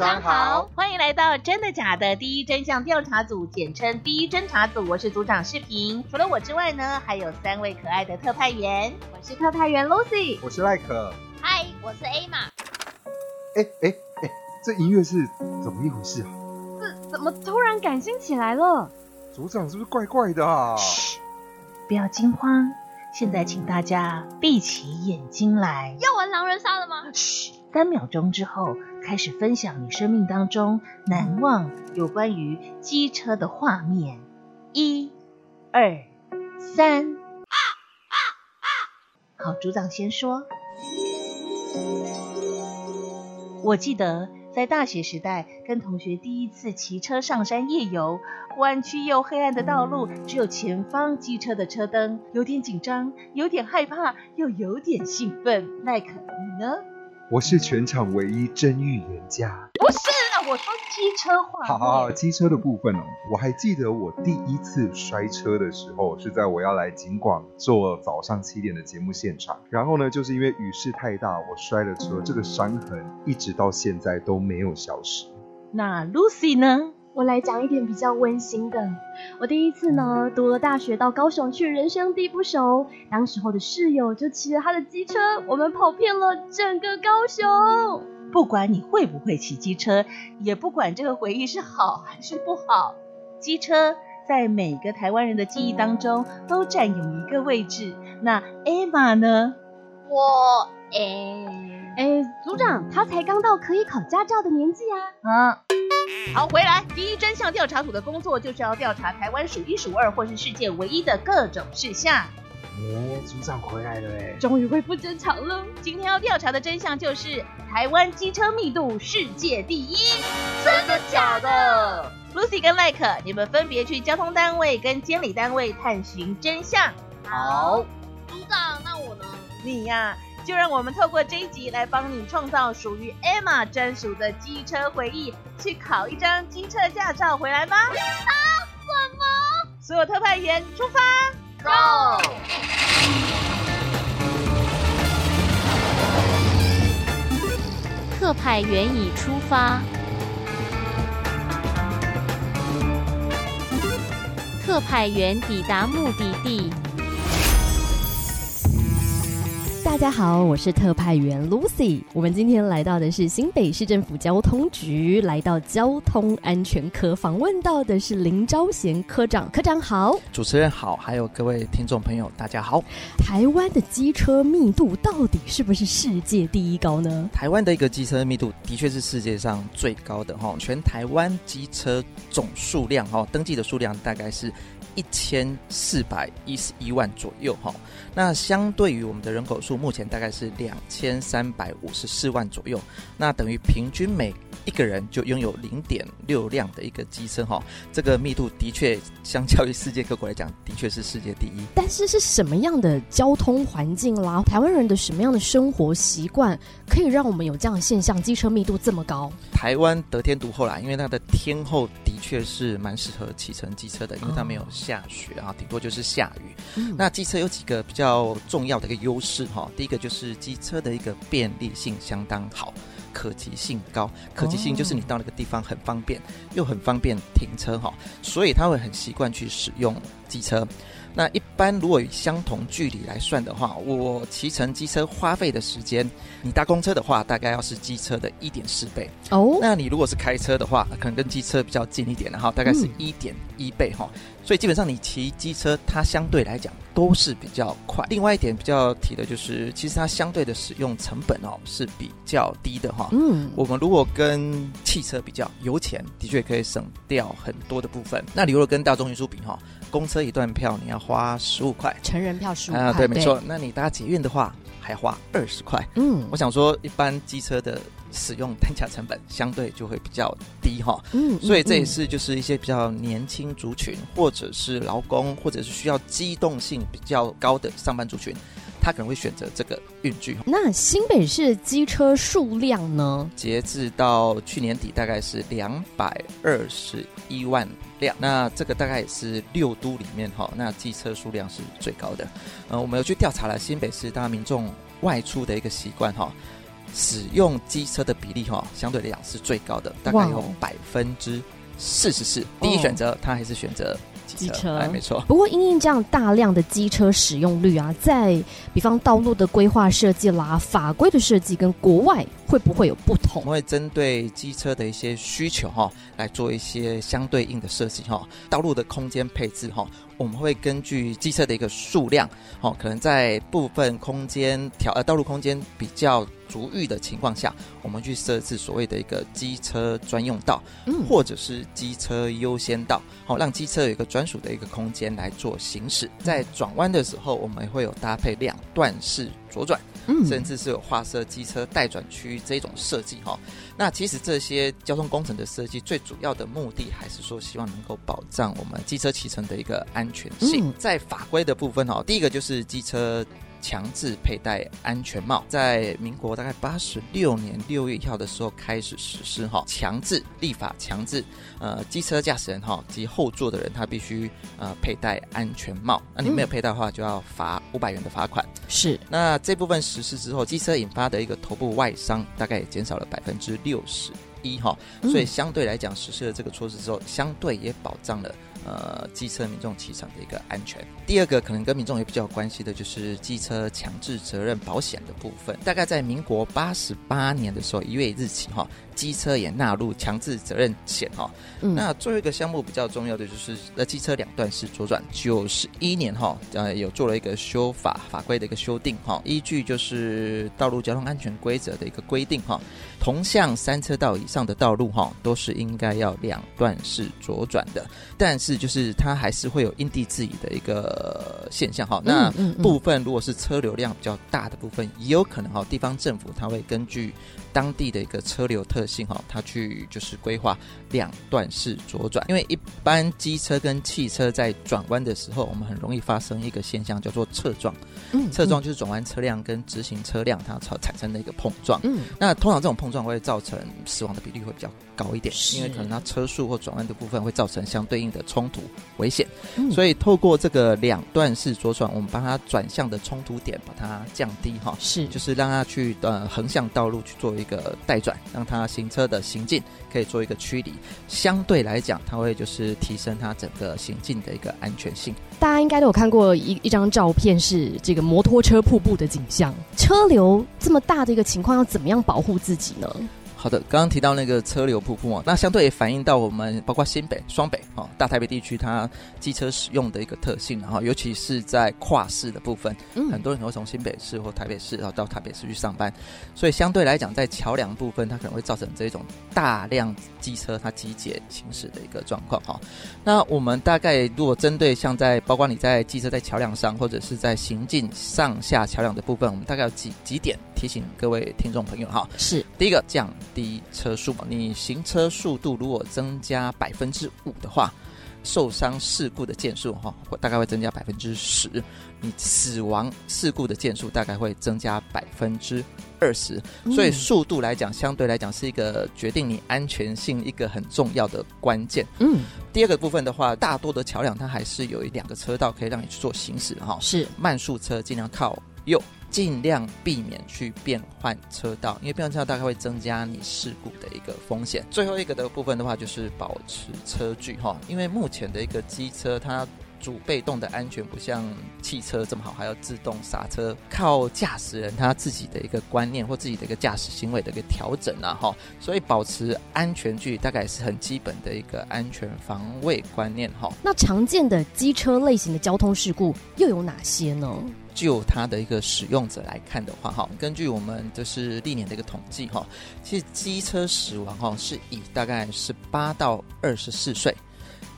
长好，欢迎来到真的假的第一真相调查组，简称第一侦查组。我是组长视频，除了我之外呢，还有三位可爱的特派员。我是特派员 Lucy，我是赖可，嗨，我是 A 玛。哎哎哎，这音乐是怎么一回事啊？这怎么突然感性起来了？组长是不是怪怪的啊？嘘，不要惊慌。现在请大家闭起眼睛来。要玩狼人杀了吗？嘘，三秒钟之后。开始分享你生命当中难忘有关于机车的画面，一、二、三。好，组长先说。我记得在大学时代，跟同学第一次骑车上山夜游，弯曲又黑暗的道路，只有前方机车的车灯，有点紧张，有点害怕，又有点兴奋。奈可，你呢？我是全场唯一真预言家。不是啊，我说机车话。好好好，机车的部分哦，我还记得我第一次摔车的时候，是在我要来景广做早上七点的节目现场。然后呢，就是因为雨势太大，我摔了车，这个伤痕一直到现在都没有消失。那 Lucy 呢？我来讲一点比较温馨的。我第一次呢，读了大学到高雄去，人生地不熟，当时候的室友就骑着他的机车，我们跑遍了整个高雄。不管你会不会骑机车，也不管这个回忆是好还是不好，机车在每个台湾人的记忆当中都占有一个位置。那 Emma 呢？我诶诶，组长，他才刚到可以考驾照的年纪啊。啊。好，回来。第一真相调查组的工作就是要调查台湾数一数二或是世界唯一的各种事项。哦，组长回来了哎，终于恢复正常了。今天要调查的真相就是台湾机车密度世界第一，真的假的？Lucy 跟赖可，你们分别去交通单位跟监理单位探寻真相。好，组长，那我呢？你呀。就让我们透过这一集来帮你创造属于 Emma 专属的机车回忆，去考一张机车驾照回来吧！啊，什么？所有特派员出发，Go！特派员已出发，特派员抵达目的地。家好，我是特派员 Lucy。我们今天来到的是新北市政府交通局，来到交通安全科访问到的是林昭贤科长。科长好，主持人好，还有各位听众朋友，大家好。台湾的机车密度到底是不是世界第一高呢？台湾的一个机车密度的确是世界上最高的哈，全台湾机车总数量哈，登记的数量大概是。一千四百一十一万左右哈，那相对于我们的人口数，目前大概是两千三百五十四万左右，那等于平均每一个人就拥有零点六辆的一个机车哈，这个密度的确相较于世界各国来讲，的确是世界第一。但是是什么样的交通环境啦？台湾人的什么样的生活习惯，可以让我们有这样的现象，机车密度这么高？台湾得天独厚啦，因为它的天候的确是蛮适合骑乘机车的，因为它没有。下雪啊，顶多就是下雨。那机车有几个比较重要的一个优势哈，第一个就是机车的一个便利性相当好，可及性高。可及性就是你到那个地方很方便，又很方便停车哈，所以他会很习惯去使用机车。那一般如果以相同距离来算的话，我骑乘机车花费的时间，你搭公车的话，大概要是机车的一点四倍哦。那你如果是开车的话，可能跟机车比较近一点然后，大概是一点一倍哈。所以基本上你骑机车，它相对来讲都是比较快。另外一点比较提的就是，其实它相对的使用成本哦是比较低的哈。嗯，我们如果跟汽车比较，油钱的确可以省掉很多的部分。那你如果跟大众运输比哈，公车一段票你要花十五块，成人票十五块，啊，对，没错。那你搭捷运的话，还花二十块。嗯，我想说，一般机车的。使用单价成本相对就会比较低哈，嗯，所以这也是就是一些比较年轻族群，或者是劳工，或者是需要机动性比较高的上班族群，他可能会选择这个运具。那新北市机车数量呢？截至到去年底大概是两百二十一万辆，那这个大概也是六都里面哈，那机车数量是最高的。呃，我们有去调查了新北市大家民众外出的一个习惯哈。使用机车的比例哈，相对来讲是最高的，大概有百分之四十四。第一选择，他还是选择机车，哎，没错。不过，因应这样大量的机车使用率啊，在比方道路的规划设计啦、法规的设计，跟国外会不会有不同？我们会针对机车的一些需求哈，来做一些相对应的设计哈。道路的空间配置哈。我们会根据机车的一个数量，哦，可能在部分空间条呃道路空间比较足裕的情况下，我们去设置所谓的一个机车专用道，嗯，或者是机车优先道，好，让机车有一个专属的一个空间来做行驶。在转弯的时候，我们会有搭配两段式左转。甚至是有画设机车待转区域这种设计哈，那其实这些交通工程的设计最主要的目的还是说希望能够保障我们机车骑乘的一个安全性。在法规的部分哈，第一个就是机车。强制佩戴安全帽，在民国大概八十六年六月一号的时候开始实施哈，强制立法强制，呃，机车驾驶人哈及后座的人他必须呃佩戴安全帽，那你没有佩戴的话就要罚五百元的罚款。是，那这部分实施之后，机车引发的一个头部外伤大概也减少了百分之六十一哈，所以相对来讲实施了这个措施之后，相对也保障了。呃，机车民众骑乘的一个安全。第二个可能跟民众也比较有关系的，就是机车强制责任保险的部分。大概在民国八十八年的时候，一月一日起哈。机车也纳入强制责任险哈，那最后一个项目比较重要的就是呃机车两段式左转，九十一年哈呃有做了一个修法法规的一个修订哈，依据就是道路交通安全规则的一个规定哈，同向三车道以上的道路哈都是应该要两段式左转的，但是就是它还是会有因地制宜的一个现象哈，那部分如果是车流量比较大的部分，也有可能哈地方政府它会根据。当地的一个车流特性哈，它去就是规划两段式左转，因为一般机车跟汽车在转弯的时候，我们很容易发生一个现象叫做侧撞。嗯，侧撞就是转弯车辆跟直行车辆它产产生的一个碰撞。嗯，那通常这种碰撞会造成死亡的比例会比较高一点，因为可能它车速或转弯的部分会造成相对应的冲突危险。所以透过这个两段式左转，我们帮它转向的冲突点把它降低哈，是就是让它去呃横向道路去做。一个带转，让它行车的行进可以做一个驱离，相对来讲，它会就是提升它整个行进的一个安全性。大家应该都有看过一一张照片，是这个摩托车瀑布的景象。车流这么大的一个情况，要怎么样保护自己呢？好的，刚刚提到那个车流瀑布啊，那相对也反映到我们包括新北、双北哦，大台北地区它机车使用的一个特性，然后尤其是在跨市的部分，嗯，很多人会从新北市或台北市，然后到台北市去上班，所以相对来讲，在桥梁部分，它可能会造成这种大量机车它集结行驶的一个状况哈。那我们大概如果针对像在包括你在机车在桥梁上，或者是在行进上下桥梁的部分，我们大概有几几点提醒各位听众朋友哈。是第一个降。低车速嘛，你行车速度如果增加百分之五的话，受伤事故的件数哈，大概会增加百分之十；你死亡事故的件数大概会增加百分之二十。所以速度来讲，相对来讲是一个决定你安全性一个很重要的关键。嗯，第二个部分的话，大多的桥梁它还是有一两个车道可以让你去做行驶哈。是慢速车尽量靠右。尽量避免去变换车道，因为变换车道大概会增加你事故的一个风险。最后一个的部分的话，就是保持车距哈，因为目前的一个机车它主被动的安全不像汽车这么好，还要自动刹车，靠驾驶人他自己的一个观念或自己的一个驾驶行为的一个调整啊，哈，所以保持安全距离大概是很基本的一个安全防卫观念哈。那常见的机车类型的交通事故又有哪些呢？就它的一个使用者来看的话，哈，根据我们就是历年的一个统计哈，其实机车死亡哈是以大概十八到二十四岁。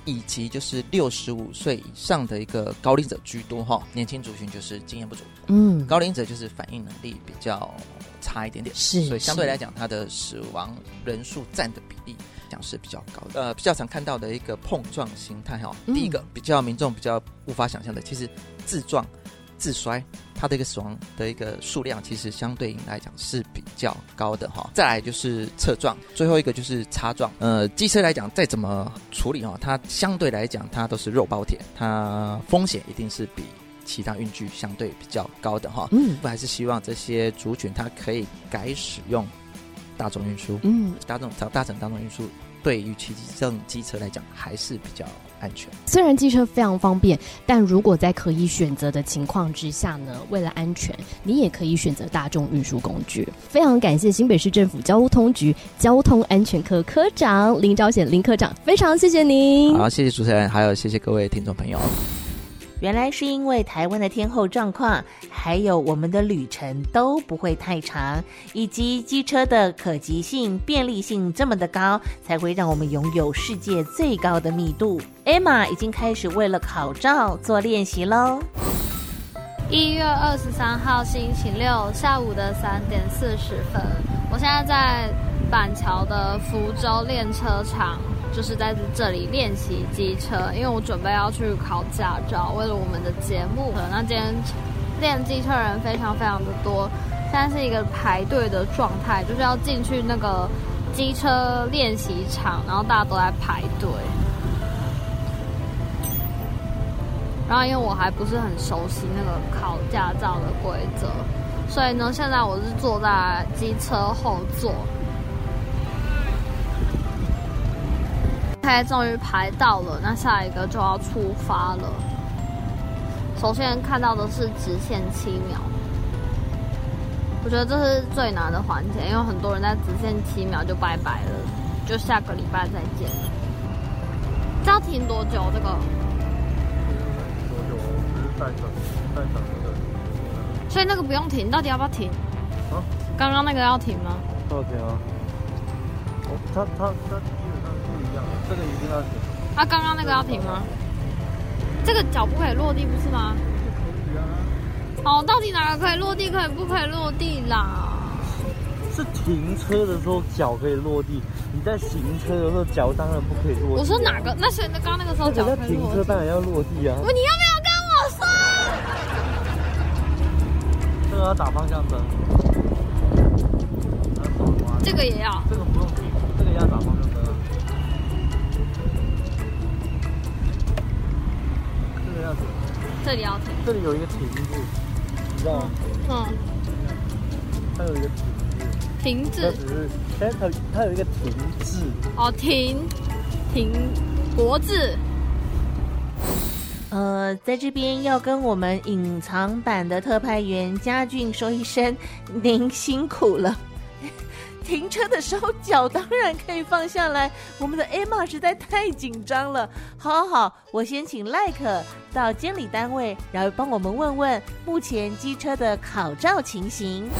以及就是六十五岁以上的一个高龄者居多哈，年轻族群就是经验不足，嗯，高龄者就是反应能力比较差一点点，是，所以相对来讲，他的死亡人数占的比例讲是比较高的。呃，比较常看到的一个碰撞形态哈，第一个比较民众比较无法想象的，其实自撞。自摔，它的一个死亡的一个数量，其实相对应来讲是比较高的哈。再来就是侧撞，最后一个就是擦撞。呃，机车来讲，再怎么处理哈，它相对来讲它都是肉包铁，它风险一定是比其他运具相对比较高的哈。嗯，我还是希望这些族群它可以改使用大众运输。嗯，大众找大众大众运输。对于骑这种机车来讲，还是比较安全。虽然机车非常方便，但如果在可以选择的情况之下呢，为了安全，你也可以选择大众运输工具。非常感谢新北市政府交通局交通安全科科长林昭显林科长，非常谢谢您。好，谢谢主持人，还有谢谢各位听众朋友。原来是因为台湾的天候状况，还有我们的旅程都不会太长，以及机车的可及性、便利性这么的高，才会让我们拥有世界最高的密度。Emma 已经开始为了考照做练习喽。一月二十三号星期六下午的三点四十分，我现在在板桥的福州练车场。就是在这里练习机车，因为我准备要去考驾照，为了我们的节目。那今天练机车人非常非常的多，现在是一个排队的状态，就是要进去那个机车练习场，然后大家都在排队。然后因为我还不是很熟悉那个考驾照的规则，所以呢，现在我是坐在机车后座。OK，终于排到了，那下一个就要出发了。首先看到的是直线七秒，我觉得这是最难的环节，因为很多人在直线七秒就拜拜了，就下个礼拜再见了。这要停多久？这个？所以那个不用停，到底要不要停？啊？刚刚那个要停吗？要停啊！哦，他他他。这个一定要停。啊，刚刚那个要停吗？这个脚不可以落地，不是吗？可以啊。哦，到底哪个可以落地，可以不可以落地啦？是停车的时候脚可以落地，你在行车的时候脚当然不可以落地。我说哪个？那是那刚刚那个时候脚可以停车当然要落地啊。你要不要跟我说？这个要打方向灯。这个也要。这个不用停，这个要打方向灯。这里要停，这里有一个停字，你知道吗？嗯，它有一个停字，停字，只是，哎，它它有一个亭字，哦，亭，亭，国字。呃，在这边要跟我们隐藏版的特派员嘉俊说一声，您辛苦了。停车的时候脚当然可以放下来。我们的 Emma 实在太紧张了。好好好，我先请 Like 到监理单位，然后帮我们问问目前机车的考照情形。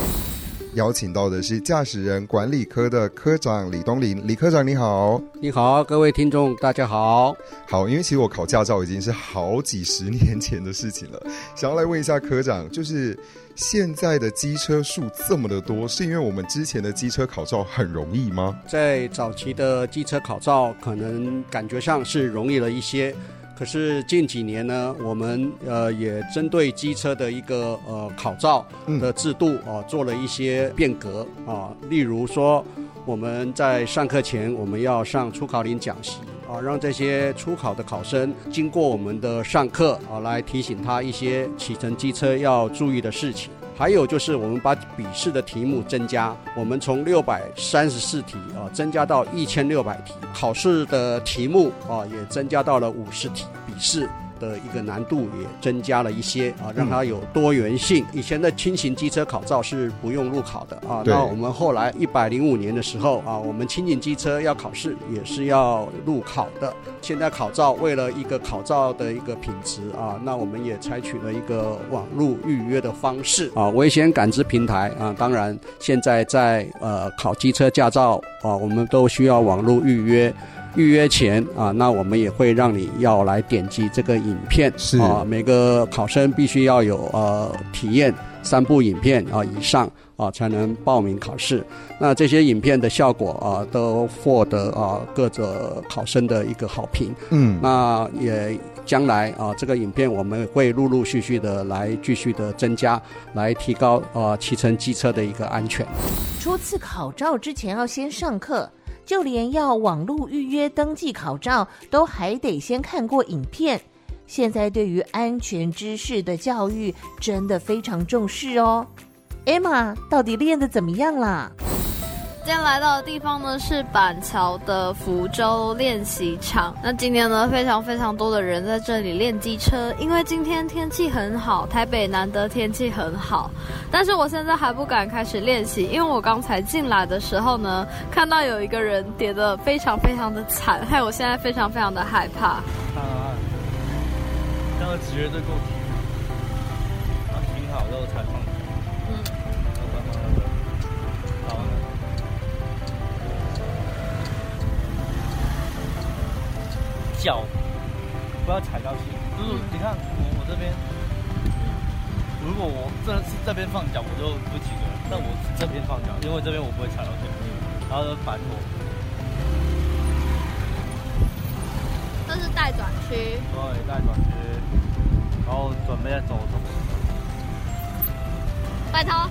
邀请到的是驾驶人管理科的科长李东林，李科长你好。你好，各位听众大家好。好，因为其实我考驾照已经是好几十年前的事情了，想要来问一下科长，就是。现在的机车数这么的多，是因为我们之前的机车考照很容易吗？在早期的机车考照，可能感觉上是容易了一些。可是近几年呢，我们呃也针对机车的一个呃考照的制度啊，做了一些变革啊。例如说，我们在上课前，我们要上初考领讲习啊，让这些初考的考生经过我们的上课啊，来提醒他一些启程机车要注意的事情。还有就是，我们把笔试的题目增加，我们从六百三十四题啊，增加到一千六百题；考试的题目啊，也增加到了五十题，笔试。的一个难度也增加了一些啊，让它有多元性。以前的轻型机车考照是不用路考的啊，那我们后来一百零五年的时候啊，我们轻型机车要考试也是要路考的。现在考照为了一个考照的一个品质啊，那我们也采取了一个网络预约的方式啊，危险感知平台啊，当然现在在呃考机车驾照啊，我们都需要网络预约。预约前啊，那我们也会让你要来点击这个影片，是啊，每个考生必须要有呃体验三部影片啊以上啊才能报名考试。那这些影片的效果啊，都获得啊各个考生的一个好评。嗯，那也将来啊，这个影片我们会陆陆续续的来继续的增加，来提高啊骑乘机车的一个安全。初次考照之前要先上课。就连要网络预约登记考照，都还得先看过影片。现在对于安全知识的教育，真的非常重视哦。Emma，到底练得怎么样啦？今天来到的地方呢是板桥的福州练习场。那今天呢非常非常多的人在这里练机车，因为今天天气很好，台北难得天气很好。但是我现在还不敢开始练习，因为我刚才进来的时候呢，看到有一个人跌得非常非常的惨，害我现在非常非常的害怕。看看，这样绝对够停，然后停好之后才放。嗯。脚不要踩到线，就是你看我我这边，如果我这是这边放脚，我就不及格。但我这边放脚，因为这边我不会踩到线，然后反我。这是待转区。对，待转区，然后准备走走。拜托。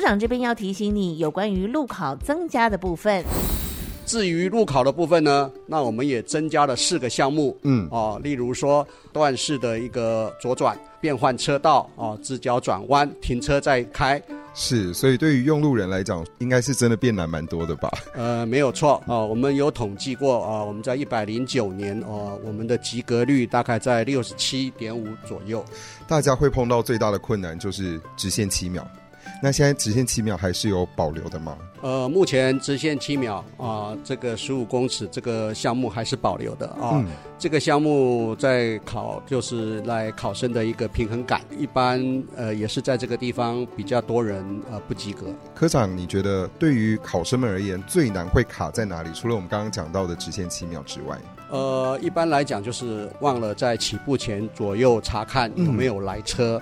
科长这边要提醒你有关于路考增加的部分。至于路考的部分呢，那我们也增加了四个项目。嗯，哦，例如说段式的一个左转、变换车道、哦，直角转弯、停车再开。是，所以对于用路人来讲，应该是真的变难蛮多的吧？呃，没有错啊，我们有统计过啊，我们在一百零九年哦，我们的及格率大概在六十七点五左右。大家会碰到最大的困难就是直线七秒。那现在直线七秒还是有保留的吗？呃，目前直线七秒啊，这个十五公尺这个项目还是保留的啊。嗯。这个项目在考就是来考生的一个平衡感，一般呃也是在这个地方比较多人呃不及格。科长，你觉得对于考生们而言最难会卡在哪里？除了我们刚刚讲到的直线七秒之外，呃，一般来讲就是忘了在起步前左右查看有没有来车。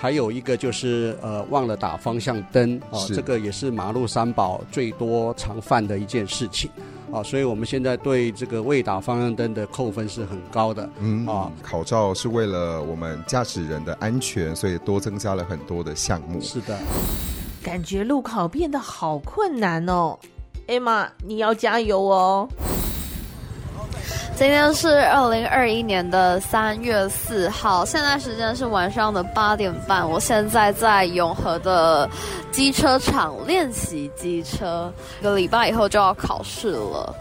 还有一个就是呃忘了打方向灯啊，这个也是马路三宝最多常犯的一件事情啊，所以我们现在对这个未打方向灯的扣分是很高的。嗯啊，考照是为了我们驾驶人的安全，所以多增加了很多的项目。是的，感觉路考变得好困难哦，艾玛，你要加油哦。今天是二零二一年的三月四号，现在时间是晚上的八点半。我现在在永和的机车厂练习机车，一个礼拜以后就要考试了。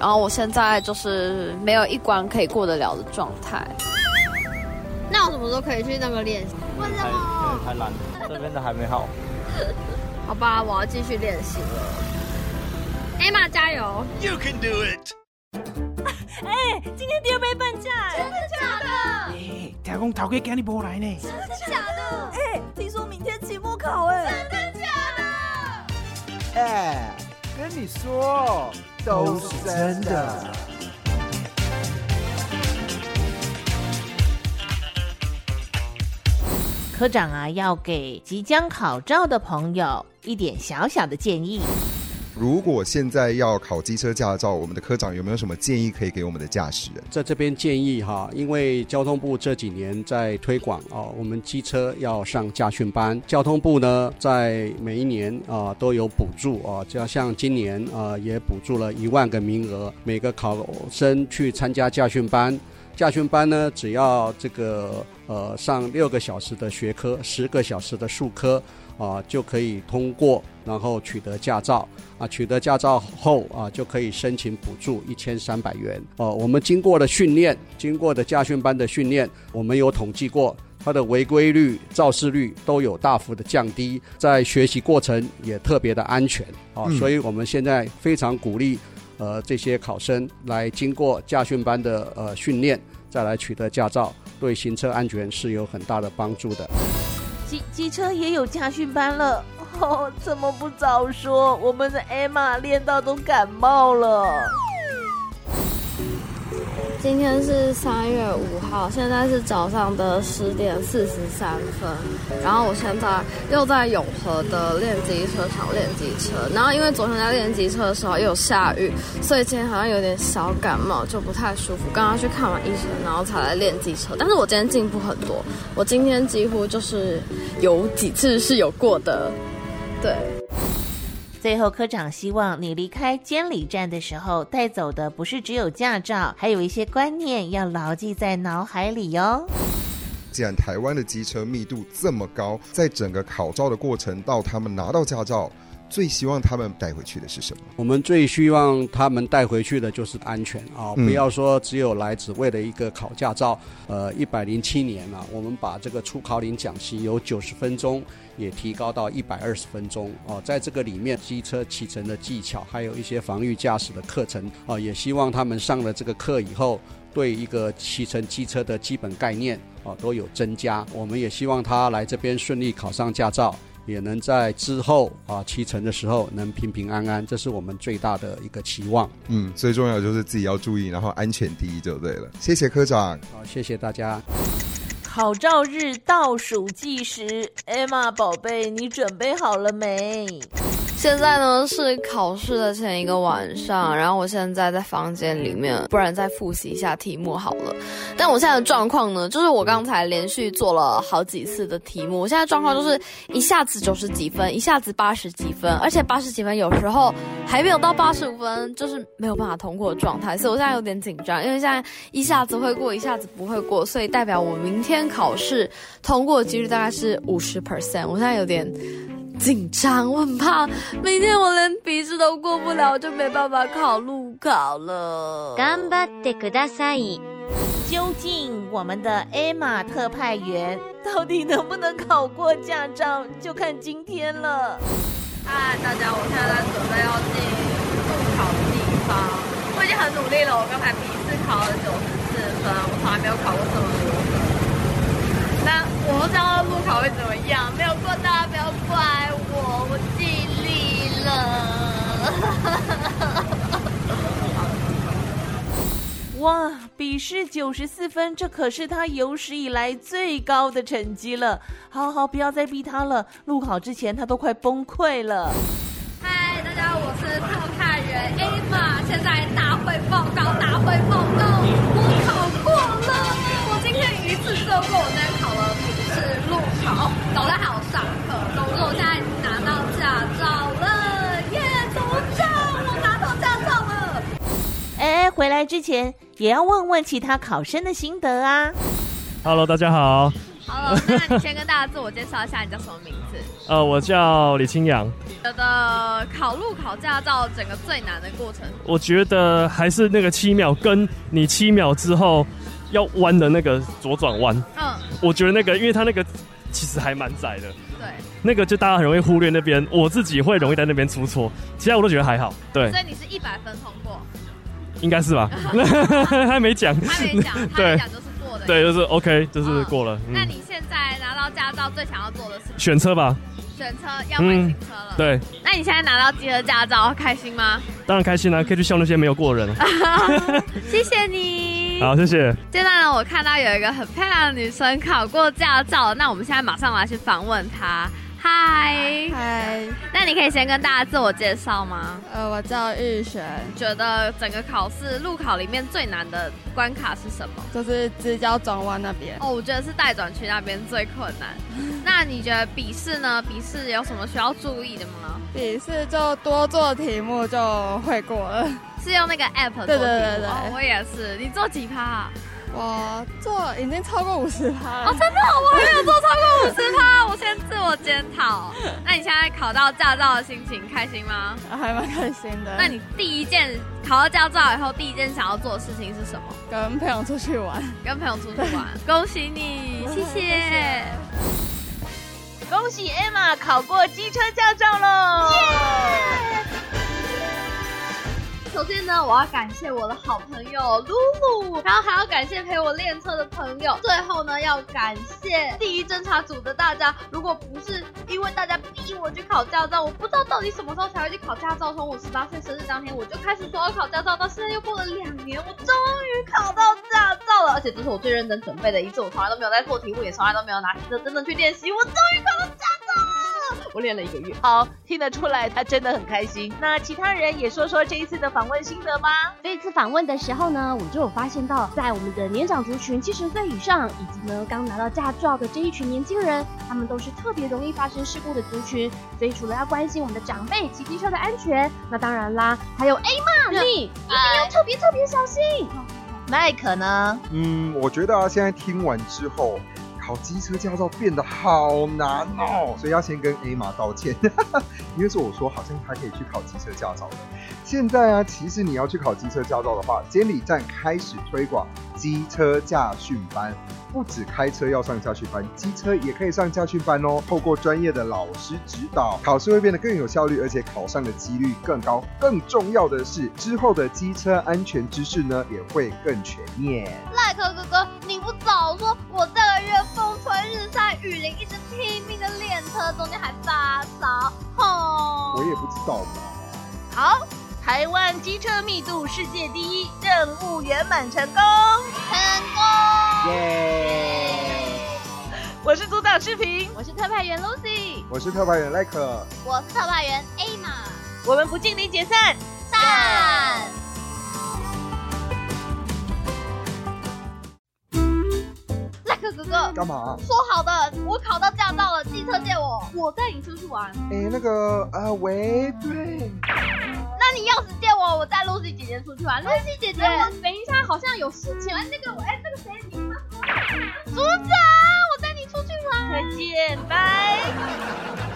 然后我现在就是没有一关可以过得了的状态。那我什么时候可以去那个练习？为什么？太懒，这边的还没好。好吧，我要继续练习了。艾玛加油！You can do it. 哎，今天第二杯半价，真的假的？哎，听讲头家今日无来呢，真的假的？哎，听说明天期末考，哎，真的假的？哎，跟你说，都是真的。科长啊，要给即将考照的朋友一点小小的建议。如果现在要考机车驾照，我们的科长有没有什么建议可以给我们的驾驶人？在这边建议哈，因为交通部这几年在推广啊，我们机车要上驾训班。交通部呢，在每一年啊都有补助啊，就像今年啊也补助了一万个名额，每个考生去参加驾训班。驾训班呢，只要这个呃上六个小时的学科，十个小时的术科啊，就可以通过，然后取得驾照啊。取得驾照后啊，就可以申请补助一千三百元。哦，我们经过了训练，经过的驾训班的训练，我们有统计过。它的违规率、肇事率都有大幅的降低，在学习过程也特别的安全啊，所以我们现在非常鼓励，呃，这些考生来经过驾训班的呃训练，再来取得驾照，对行车安全是有很大的帮助的。机机车也有驾训班了，哦，怎么不早说？我们的艾玛练到都感冒了。今天是三月五号，现在是早上的十点四十三分。然后我现在又在永和的练机车场练机车。然后因为昨天在练机车的时候又有下雨，所以今天好像有点小感冒，就不太舒服。刚刚去看完医生，然后才来练机车。但是我今天进步很多，我今天几乎就是有几次是有过的，对。最后，科长希望你离开监理站的时候，带走的不是只有驾照，还有一些观念要牢记在脑海里哟。既然台湾的机车密度这么高，在整个考照的过程到他们拿到驾照。最希望他们带回去的是什么？我们最希望他们带回去的就是安全啊！不要说只有来只为了一个考驾照。呃，一百零七年了，我们把这个初考领讲习由九十分钟也提高到一百二十分钟哦。在这个里面，机车启程的技巧，还有一些防御驾驶的课程啊，也希望他们上了这个课以后，对一个骑乘机车的基本概念啊都有增加。我们也希望他来这边顺利考上驾照。也能在之后啊启程的时候能平平安安，这是我们最大的一个期望。嗯，最重要就是自己要注意，然后安全第一就对了。谢谢科长，好，谢谢大家。考照日倒数计时，Emma 宝贝，你准备好了没？现在呢是考试的前一个晚上，然后我现在在房间里面，不然再复习一下题目好了。但我现在的状况呢，就是我刚才连续做了好几次的题目，我现在状况就是一下子九十几分，一下子八十几分，而且八十几分有时候还没有到八十五分，就是没有办法通过的状态，所以我现在有点紧张，因为现在一下子会过，一下子不会过，所以代表我明天考试通过几率大概是五十 percent，我现在有点。紧张，我很怕明天我连笔试都过不了，就没办法考路考了。頑張ってください。究竟我们的 Emma 特派员到底能不能考过驾照，就看今天了。嗨，大家，我现在在准备要进路考的地方，我已经很努力了。我刚才笔试考了九十四分，我从来没有考过这么多分。那我不知道路考会怎么样，没有过大家不要怪我，我 尽力了。哇，笔试九十四分，这可是他有史以来最高的成绩了。好好，不要再逼他了，路考之前他都快崩溃了。嗨，大家好，我是之前也要问问其他考生的心得啊。Hello，大家好。Hello，那你先跟大家自我介绍一下，你叫什么名字？呃，我叫李清扬。觉得考路考驾照整个最难的过程，我觉得还是那个七秒，跟你七秒之后。要弯的那个左转弯，嗯，我觉得那个，因为它那个其实还蛮窄的，对，那个就大家很容易忽略那边，我自己会容易在那边出错，其他我都觉得还好，对。所以你是一百分通过，应该是吧？他没讲，他没讲，对，讲就是过的，对，就是 OK，就是过了。那你现在拿到驾照最想要做的是选车吧？选车要买新车了，对。那你现在拿到机车驾照开心吗？当然开心啦，可以去笑那些没有过的人。谢谢你，好，谢谢。现在呢，我看到有一个很漂亮的女生考过驾照，那我们现在马上来去访问她。嗨嗨，那你可以先跟大家自我介绍吗？呃，我叫玉璇。觉得整个考试路考里面最难的关卡是什么？就是直角转弯那边。哦，我觉得是待转区那边最困难。那你觉得笔试呢？笔试有什么需要注意的吗？笔试就多做题目就会过了。是用那个 app 做题目？对对对对，我也是。你做几趴？我做已经超过五十趴了。哦，真的，我还没有做超过五十趴，我先自我检讨。那你现在考到驾照的心情开心吗？还蛮开心的。那你第一件考到驾照以后，第一件想要做的事情是什么？跟朋友出去玩。跟朋友出去玩，恭喜你，谢谢。恭喜 Emma 考过机车驾照喽！首先呢，我要感谢我的好朋友露露，然后还要感谢陪我练车的朋友，最后呢，要感谢第一侦查组的大家。如果不是因为大家逼我去考驾照，我不知道到底什么时候才会去考驾照。从我十八岁生日当天我就开始说要考驾照，到现在又过了两年，我终于考到驾照了，而且这是我最认真准备的一次，我从来都没有在做题目，也从来都没有拿车真的去练习，我终于考到驾照了。我练了一个月，好听得出来，他真的很开心。那其他人也说说这一次的访问心得吧。这一次访问的时候呢，我就有发现到，在我们的年长族群七十岁以上，以及呢刚拿到驾照的这一群年轻人，他们都是特别容易发生事故的族群。所以除了要关心我们的长辈骑机车的安全，那当然啦，还有 A 嘛，你一定要特别特别小心。麦克呢？嗯，我觉得啊，现在听完之后。考机车驾照变得好难哦，所以要先跟 A 马道歉，因为是我说好像他可以去考机车驾照的。现在啊，其实你要去考机车驾照的话，监理站开始推广机车驾训班，不止开车要上驾训班，机车也可以上驾训班哦。透过专业的老师指导，考试会变得更有效率，而且考上的几率更高。更重要的是，之后的机车安全知识呢也会更全面。赖克哥哥，你不早说，我这个月风吹日晒雨淋，一直拼命的练车，中间还发烧，吼！我也不知道嘛。好。台湾机车密度世界第一，任务圆满成功！成功！耶！我是组长视频，我是特派员 Lucy，我是特派员赖克，我是特派员 A 玛。我们不敬礼解散，散！哥哥，干嘛？说好的，我考到驾照了，机车借我，我带你出去玩。哎，那个，呃，喂，对。那你钥匙借我，我带露西姐姐出去玩。露西姐姐，我等一下好像有事情。哎，那个，哎，那个谁，你妈？组长，我带你出去玩。再见，拜。